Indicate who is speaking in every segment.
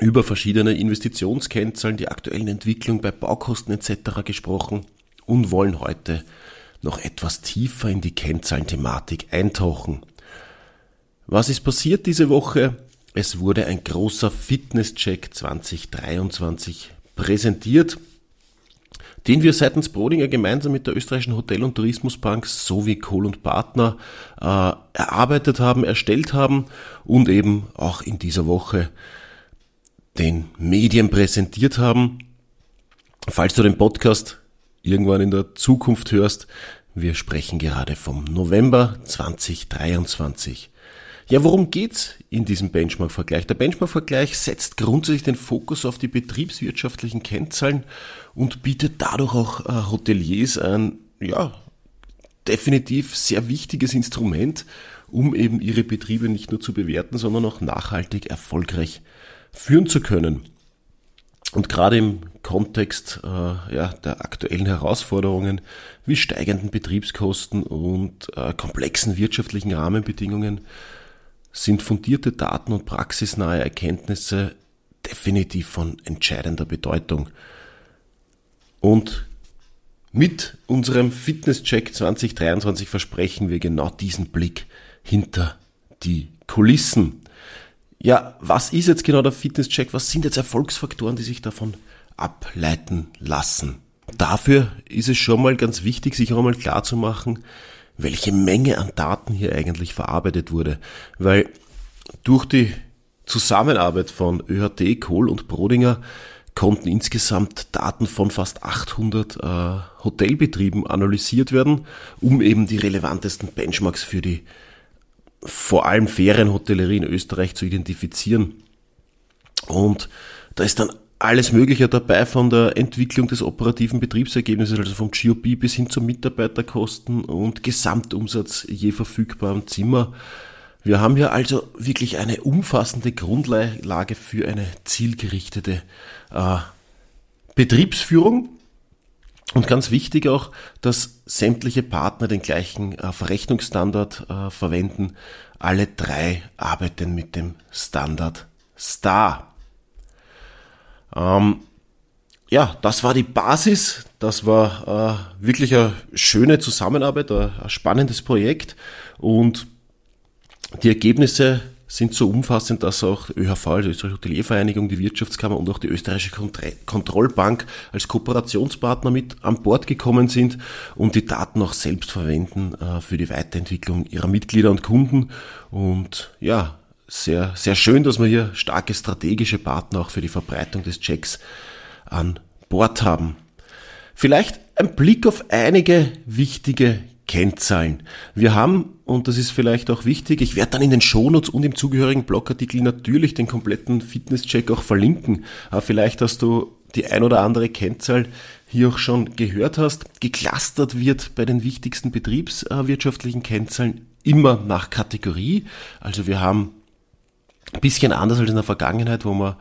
Speaker 1: über verschiedene Investitionskennzahlen, die aktuellen Entwicklung bei Baukosten etc. gesprochen und wollen heute noch etwas tiefer in die Kennzahlenthematik eintauchen. Was ist passiert diese Woche? Es wurde ein großer Fitnesscheck 2023 präsentiert, den wir seitens Brodinger gemeinsam mit der österreichischen Hotel- und Tourismusbank sowie Kohl und Partner äh, erarbeitet haben, erstellt haben und eben auch in dieser Woche den Medien präsentiert haben. Falls du den Podcast irgendwann in der Zukunft hörst, wir sprechen gerade vom November 2023. Ja, worum geht's in diesem Benchmark-Vergleich? Der Benchmark-Vergleich setzt grundsätzlich den Fokus auf die betriebswirtschaftlichen Kennzahlen und bietet dadurch auch äh, Hoteliers ein, ja, definitiv sehr wichtiges Instrument, um eben ihre Betriebe nicht nur zu bewerten, sondern auch nachhaltig erfolgreich führen zu können. Und gerade im Kontext äh, ja, der aktuellen Herausforderungen wie steigenden Betriebskosten und äh, komplexen wirtschaftlichen Rahmenbedingungen sind fundierte Daten und praxisnahe Erkenntnisse definitiv von entscheidender Bedeutung. Und mit unserem Fitnesscheck 2023 versprechen wir genau diesen Blick hinter die Kulissen. Ja, was ist jetzt genau der Fitnesscheck? Was sind jetzt Erfolgsfaktoren, die sich davon ableiten lassen? Dafür ist es schon mal ganz wichtig, sich auch mal klar zu machen, welche Menge an Daten hier eigentlich verarbeitet wurde. Weil durch die Zusammenarbeit von ÖHT, Kohl und Brodinger konnten insgesamt Daten von fast 800 äh, Hotelbetrieben analysiert werden, um eben die relevantesten Benchmarks für die vor allem Ferienhotellerie in Österreich zu identifizieren. Und da ist dann alles Mögliche dabei, von der Entwicklung des operativen Betriebsergebnisses, also vom GOP bis hin zu Mitarbeiterkosten und Gesamtumsatz je verfügbarem Zimmer. Wir haben hier also wirklich eine umfassende Grundlage für eine zielgerichtete äh, Betriebsführung und ganz wichtig auch, dass sämtliche Partner den gleichen äh, Verrechnungsstandard äh, verwenden. Alle drei arbeiten mit dem Standard Star. Ähm, ja, das war die Basis. Das war äh, wirklich eine schöne Zusammenarbeit, ein, ein spannendes Projekt. Und die Ergebnisse sind so umfassend, dass auch ÖHV, also die Österreichische Hoteliervereinigung, die Wirtschaftskammer und auch die Österreichische Kontrollbank als Kooperationspartner mit an Bord gekommen sind und die Daten auch selbst verwenden äh, für die Weiterentwicklung ihrer Mitglieder und Kunden. Und ja, sehr, sehr schön, dass wir hier starke strategische Partner auch für die Verbreitung des Checks an Bord haben. Vielleicht ein Blick auf einige wichtige Kennzahlen. Wir haben, und das ist vielleicht auch wichtig, ich werde dann in den Shownotes und im zugehörigen Blogartikel natürlich den kompletten Fitnesscheck auch verlinken. Aber vielleicht hast du die ein oder andere Kennzahl hier auch schon gehört hast. Geklustert wird bei den wichtigsten betriebswirtschaftlichen Kennzahlen immer nach Kategorie. Also wir haben ein bisschen anders als in der Vergangenheit, wo wir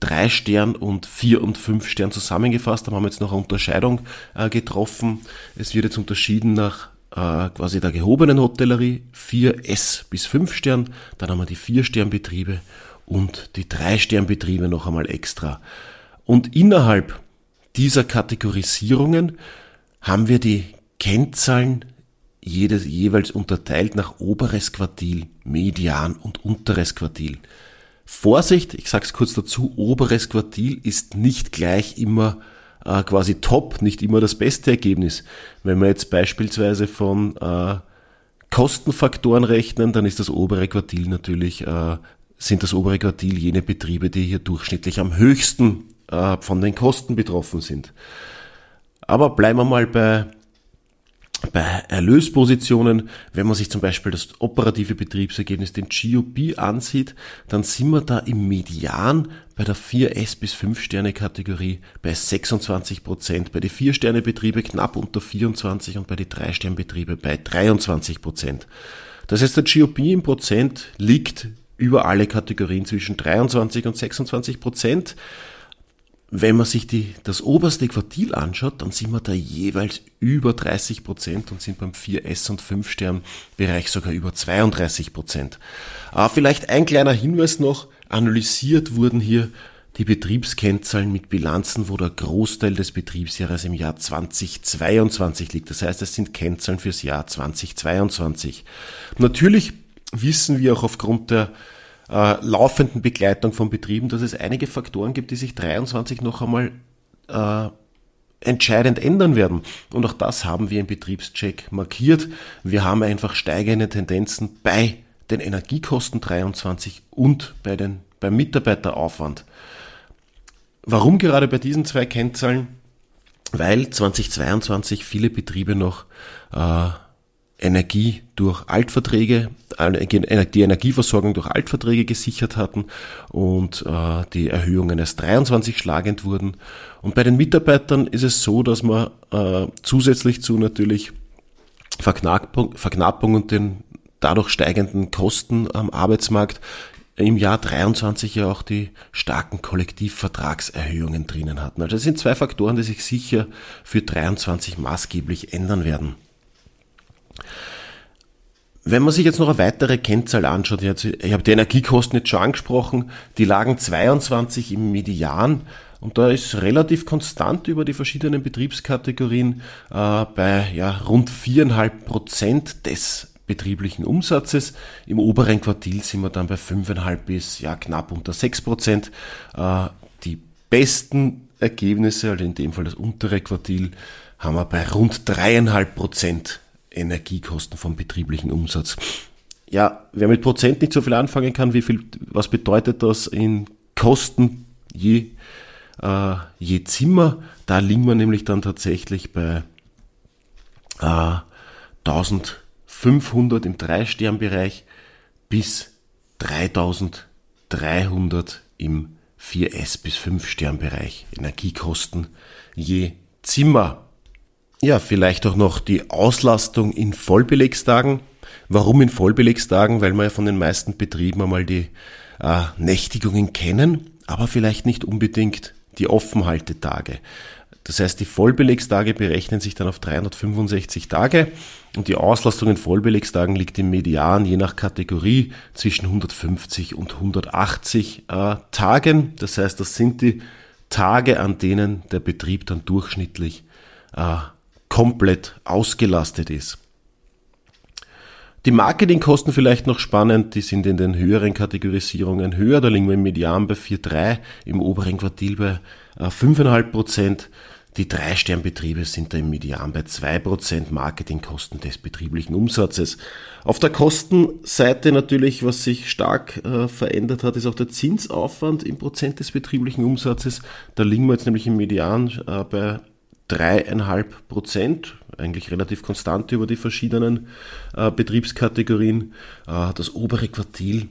Speaker 1: drei Stern und vier und fünf Stern zusammengefasst haben, haben jetzt noch eine Unterscheidung äh, getroffen. Es wird jetzt unterschieden nach äh, quasi der gehobenen Hotellerie, 4S bis 5 Stern, dann haben wir die 4-Sternbetriebe und die 3-Sternbetriebe noch einmal extra. Und innerhalb dieser Kategorisierungen haben wir die Kennzahlen jedes, jeweils unterteilt nach oberes Quartil, Median und unteres Quartil. Vorsicht, ich sage es kurz dazu, oberes Quartil ist nicht gleich immer äh, quasi top, nicht immer das beste Ergebnis. Wenn wir jetzt beispielsweise von äh, Kostenfaktoren rechnen, dann ist das obere Quartil natürlich, äh, sind das obere Quartil jene Betriebe, die hier durchschnittlich am höchsten äh, von den Kosten betroffen sind. Aber bleiben wir mal bei bei Erlöspositionen, wenn man sich zum Beispiel das operative Betriebsergebnis, den GOP ansieht, dann sind wir da im Median bei der 4S bis 5 Sterne Kategorie bei 26 Prozent, bei den 4 Sterne Betriebe knapp unter 24 und bei den 3 Sterne Betriebe bei 23 Prozent. Das heißt, der GOP im Prozent liegt über alle Kategorien zwischen 23 und 26 Prozent. Wenn man sich die, das oberste Quartil anschaut, dann sind wir da jeweils über 30 Prozent und sind beim 4S und 5 Stern Bereich sogar über 32 Prozent. Aber vielleicht ein kleiner Hinweis noch, analysiert wurden hier die Betriebskennzahlen mit Bilanzen, wo der Großteil des Betriebsjahres im Jahr 2022 liegt. Das heißt, es sind Kennzahlen fürs Jahr 2022. Natürlich wissen wir auch aufgrund der äh, laufenden Begleitung von Betrieben, dass es einige Faktoren gibt, die sich 23 noch einmal äh, entscheidend ändern werden. Und auch das haben wir im Betriebscheck markiert. Wir haben einfach steigende Tendenzen bei den Energiekosten 23 und bei den, beim Mitarbeiteraufwand. Warum gerade bei diesen zwei Kennzahlen? Weil 2022 viele Betriebe noch äh, Energie durch Altverträge, die Energieversorgung durch Altverträge gesichert hatten und äh, die Erhöhungen erst 23 schlagend wurden. Und bei den Mitarbeitern ist es so, dass man äh, zusätzlich zu natürlich Verknappung, Verknappung und den dadurch steigenden Kosten am Arbeitsmarkt im Jahr 23 ja auch die starken Kollektivvertragserhöhungen drinnen hatten. Also das sind zwei Faktoren, die sich sicher für 23 maßgeblich ändern werden. Wenn man sich jetzt noch eine weitere Kennzahl anschaut, ich habe die Energiekosten jetzt schon angesprochen, die lagen 22 im Median und da ist relativ konstant über die verschiedenen Betriebskategorien äh, bei ja, rund 4,5 Prozent des betrieblichen Umsatzes. Im oberen Quartil sind wir dann bei 5,5 bis ja, knapp unter 6 Prozent. Äh, die besten Ergebnisse, also in dem Fall das untere Quartil, haben wir bei rund 3,5 Prozent Energiekosten vom betrieblichen Umsatz. Ja, wer mit Prozent nicht so viel anfangen kann, wie viel, was bedeutet das in Kosten je, äh, je Zimmer? Da liegen wir nämlich dann tatsächlich bei äh, 1500 im Drei-Stern-Bereich bis 3300 im 4S bis 5-Stern-Bereich Energiekosten je Zimmer. Ja, vielleicht auch noch die Auslastung in Vollbelegstagen. Warum in Vollbelegstagen? Weil wir ja von den meisten Betrieben einmal die äh, Nächtigungen kennen, aber vielleicht nicht unbedingt die Offenhaltetage. Das heißt, die Vollbelegstage berechnen sich dann auf 365 Tage und die Auslastung in Vollbelegstagen liegt im Median je nach Kategorie zwischen 150 und 180 äh, Tagen. Das heißt, das sind die Tage, an denen der Betrieb dann durchschnittlich äh, komplett ausgelastet ist. Die Marketingkosten vielleicht noch spannend, die sind in den höheren Kategorisierungen höher, da liegen wir im Median bei 4,3%, im oberen Quartil bei 5,5 Prozent. Die Drei-Stern-Betriebe sind da im Median bei 2% Marketingkosten des betrieblichen Umsatzes. Auf der Kostenseite natürlich, was sich stark äh, verändert hat, ist auch der Zinsaufwand im Prozent des betrieblichen Umsatzes. Da liegen wir jetzt nämlich im Median äh, bei dreieinhalb Prozent, eigentlich relativ konstant über die verschiedenen äh, Betriebskategorien. Äh, das obere Quartil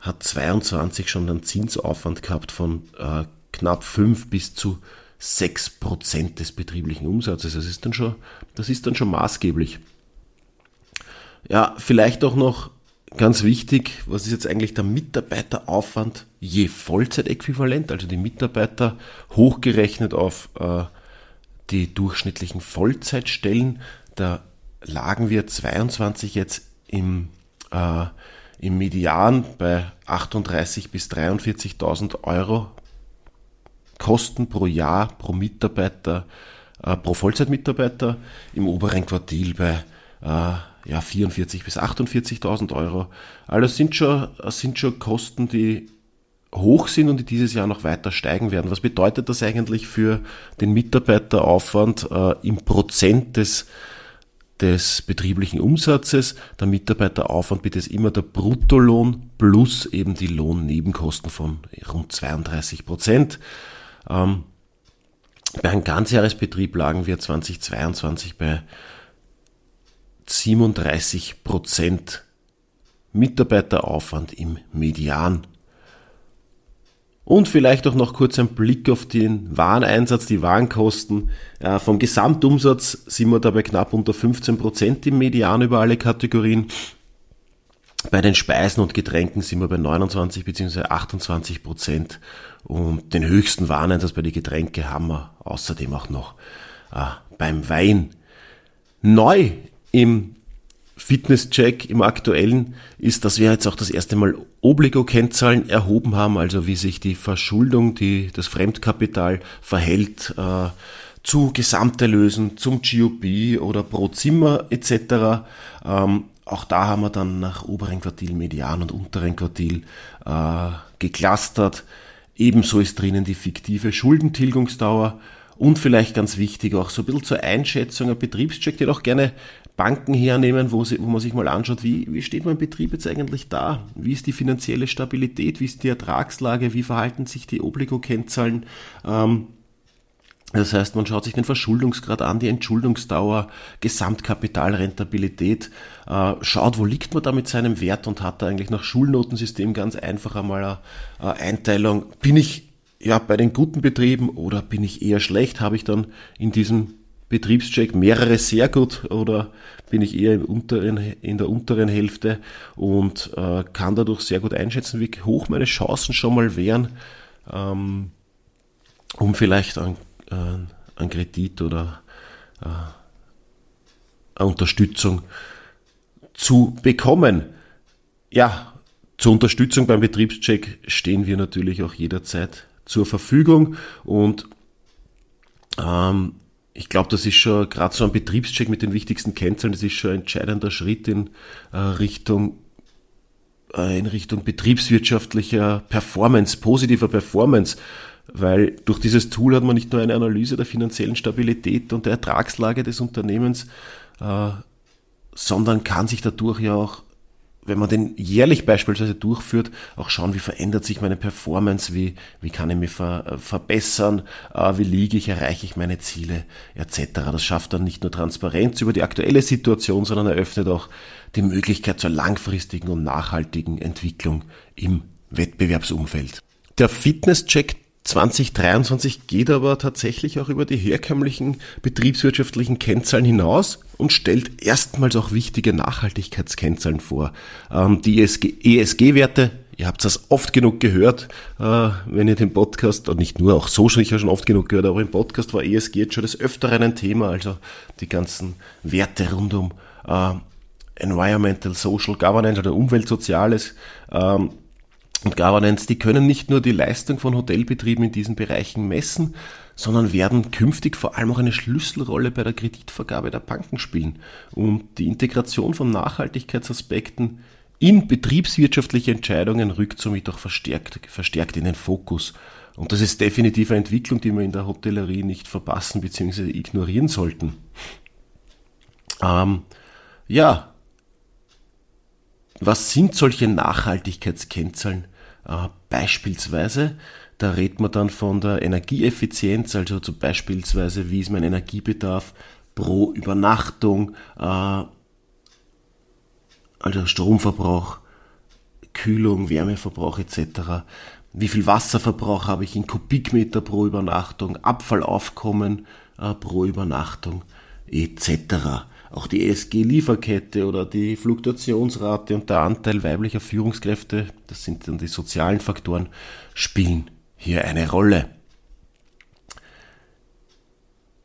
Speaker 1: hat 22 schon einen Zinsaufwand gehabt von äh, knapp 5 bis zu 6 Prozent des betrieblichen Umsatzes. Das ist dann schon, das ist dann schon maßgeblich. Ja, vielleicht auch noch ganz wichtig, was ist jetzt eigentlich der Mitarbeiteraufwand je Vollzeitäquivalent, also die Mitarbeiter hochgerechnet auf äh, die durchschnittlichen Vollzeitstellen, da lagen wir 22 jetzt im, äh, im Median bei 38 bis 43.000 Euro Kosten pro Jahr pro Mitarbeiter, äh, pro Vollzeitmitarbeiter, im oberen Quartil bei äh, ja, 44 bis 48.000 Euro. Also sind schon, sind schon Kosten, die hoch sind und die dieses Jahr noch weiter steigen werden. Was bedeutet das eigentlich für den Mitarbeiteraufwand äh, im Prozent des, des betrieblichen Umsatzes? Der Mitarbeiteraufwand bitte ist immer der Bruttolohn plus eben die Lohnnebenkosten von rund 32 Prozent. Ähm, bei einem Ganzjahresbetrieb lagen wir 2022 bei 37 Prozent Mitarbeiteraufwand im Median. Und vielleicht auch noch kurz ein Blick auf den Wareneinsatz, die Warenkosten. Äh, vom Gesamtumsatz sind wir dabei knapp unter 15 Prozent im Median über alle Kategorien. Bei den Speisen und Getränken sind wir bei 29 bzw. 28 Prozent und den höchsten Wareneinsatz bei den Getränke haben wir außerdem auch noch äh, beim Wein. Neu im Fitnesscheck im aktuellen ist, dass wir jetzt auch das erste Mal Obligo-Kennzahlen erhoben haben, also wie sich die Verschuldung, die, das Fremdkapital verhält äh, zu Gesamterlösen, zum GOP oder pro Zimmer etc. Ähm, auch da haben wir dann nach oberen Quartil, Median und unteren Quartil äh, geclustert. Ebenso ist drinnen die fiktive Schuldentilgungsdauer und vielleicht ganz wichtig auch so ein bisschen zur Einschätzung ein Betriebscheck, den auch gerne Banken hernehmen, wo, sie, wo man sich mal anschaut, wie, wie steht mein Betrieb jetzt eigentlich da? Wie ist die finanzielle Stabilität? Wie ist die Ertragslage? Wie verhalten sich die Obligo-Kennzahlen? Ähm, das heißt, man schaut sich den Verschuldungsgrad an, die Entschuldungsdauer, Gesamtkapitalrentabilität, äh, schaut, wo liegt man da mit seinem Wert und hat da eigentlich nach Schulnotensystem ganz einfach einmal eine Einteilung. Bin ich ja bei den guten Betrieben oder bin ich eher schlecht? Habe ich dann in diesem Betriebscheck mehrere sehr gut oder bin ich eher im unteren, in der unteren Hälfte und äh, kann dadurch sehr gut einschätzen, wie hoch meine Chancen schon mal wären, ähm, um vielleicht ein äh, einen Kredit oder äh, eine Unterstützung zu bekommen. Ja, zur Unterstützung beim Betriebscheck stehen wir natürlich auch jederzeit zur Verfügung. Und ähm, ich glaube, das ist schon gerade so ein Betriebscheck mit den wichtigsten Kennzahlen, das ist schon ein entscheidender Schritt in äh, Richtung äh, in Richtung betriebswirtschaftlicher Performance, positiver Performance. Weil durch dieses Tool hat man nicht nur eine Analyse der finanziellen Stabilität und der Ertragslage des Unternehmens, äh, sondern kann sich dadurch ja auch, wenn man den jährlich beispielsweise durchführt, auch schauen, wie verändert sich meine Performance, wie, wie kann ich mich ver, äh, verbessern, äh, wie liege ich, erreiche ich meine Ziele etc. Das schafft dann nicht nur Transparenz über die aktuelle Situation, sondern eröffnet auch die Möglichkeit zur langfristigen und nachhaltigen Entwicklung im Wettbewerbsumfeld. Der Fitnesscheck 2023 geht aber tatsächlich auch über die herkömmlichen betriebswirtschaftlichen Kennzahlen hinaus und stellt erstmals auch wichtige Nachhaltigkeitskennzahlen vor. Ähm, die ESG-Werte, ihr habt das oft genug gehört, äh, wenn ihr den Podcast, und nicht nur, auch so sicher schon oft genug gehört, aber im Podcast war ESG jetzt schon des Öfteren ein Thema, also die ganzen Werte rund um äh, Environmental, Social Governance oder Umweltsoziales, ähm, und Governance, die können nicht nur die Leistung von Hotelbetrieben in diesen Bereichen messen, sondern werden künftig vor allem auch eine Schlüsselrolle bei der Kreditvergabe der Banken spielen. Und die Integration von Nachhaltigkeitsaspekten in betriebswirtschaftliche Entscheidungen rückt somit auch verstärkt, verstärkt in den Fokus. Und das ist definitiv eine Entwicklung, die wir in der Hotellerie nicht verpassen bzw. ignorieren sollten. Ähm, ja, was sind solche Nachhaltigkeitskennzahlen? Äh, beispielsweise, da redet man dann von der Energieeffizienz, also zum beispielsweise, wie ist mein Energiebedarf pro Übernachtung, äh, also Stromverbrauch, Kühlung, Wärmeverbrauch etc. Wie viel Wasserverbrauch habe ich in Kubikmeter pro Übernachtung, Abfallaufkommen äh, pro Übernachtung etc. Auch die ESG-Lieferkette oder die Fluktuationsrate und der Anteil weiblicher Führungskräfte, das sind dann die sozialen Faktoren, spielen hier eine Rolle.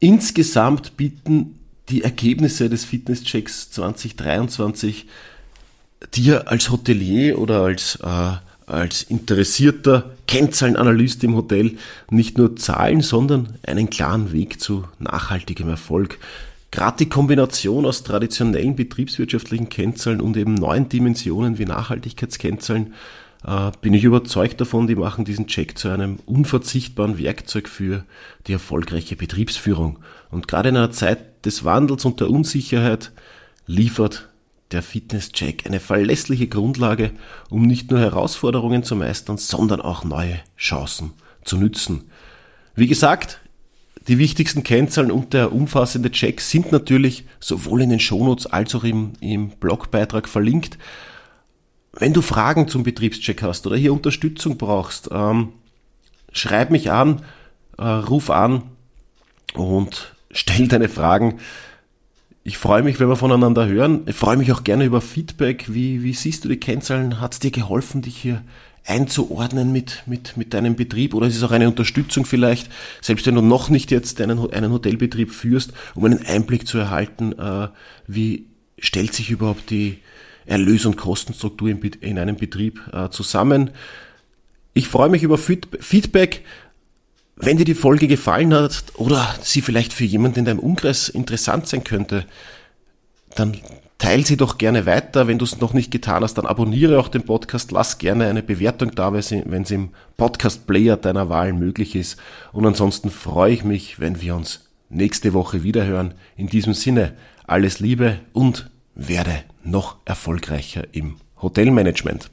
Speaker 1: Insgesamt bieten die Ergebnisse des Fitnesschecks 2023 dir als Hotelier oder als, äh, als interessierter Kennzahlenanalyst im Hotel nicht nur Zahlen, sondern einen klaren Weg zu nachhaltigem Erfolg. Gerade die Kombination aus traditionellen betriebswirtschaftlichen Kennzahlen und eben neuen Dimensionen wie Nachhaltigkeitskennzahlen äh, bin ich überzeugt davon, die machen diesen Check zu einem unverzichtbaren Werkzeug für die erfolgreiche Betriebsführung. Und gerade in einer Zeit des Wandels und der Unsicherheit liefert der Fitnesscheck eine verlässliche Grundlage, um nicht nur Herausforderungen zu meistern, sondern auch neue Chancen zu nützen. Wie gesagt, Die wichtigsten Kennzahlen und der umfassende Check sind natürlich sowohl in den Shownotes als auch im, im Blogbeitrag verlinkt. Wenn du Fragen zum Betriebscheck hast oder hier Unterstützung brauchst, ähm, schreib mich an, äh, ruf an und stell deine Fragen. Ich freue mich, wenn wir voneinander hören. Ich freue mich auch gerne über Feedback. Wie, wie siehst du die Kennzahlen? Hat es dir geholfen, dich hier einzuordnen mit, mit, mit deinem Betrieb? Oder ist es auch eine Unterstützung vielleicht, selbst wenn du noch nicht jetzt einen, einen Hotelbetrieb führst, um einen Einblick zu erhalten, äh, wie stellt sich überhaupt die Erlös- und Kostenstruktur in, in einem Betrieb äh, zusammen? Ich freue mich über Feedback. Wenn dir die Folge gefallen hat oder sie vielleicht für jemanden in deinem Umkreis interessant sein könnte, dann teile sie doch gerne weiter. Wenn du es noch nicht getan hast, dann abonniere auch den Podcast, lass gerne eine Bewertung da, wenn es im Podcast-Player deiner Wahl möglich ist. Und ansonsten freue ich mich, wenn wir uns nächste Woche wiederhören. In diesem Sinne, alles Liebe und werde noch erfolgreicher im Hotelmanagement.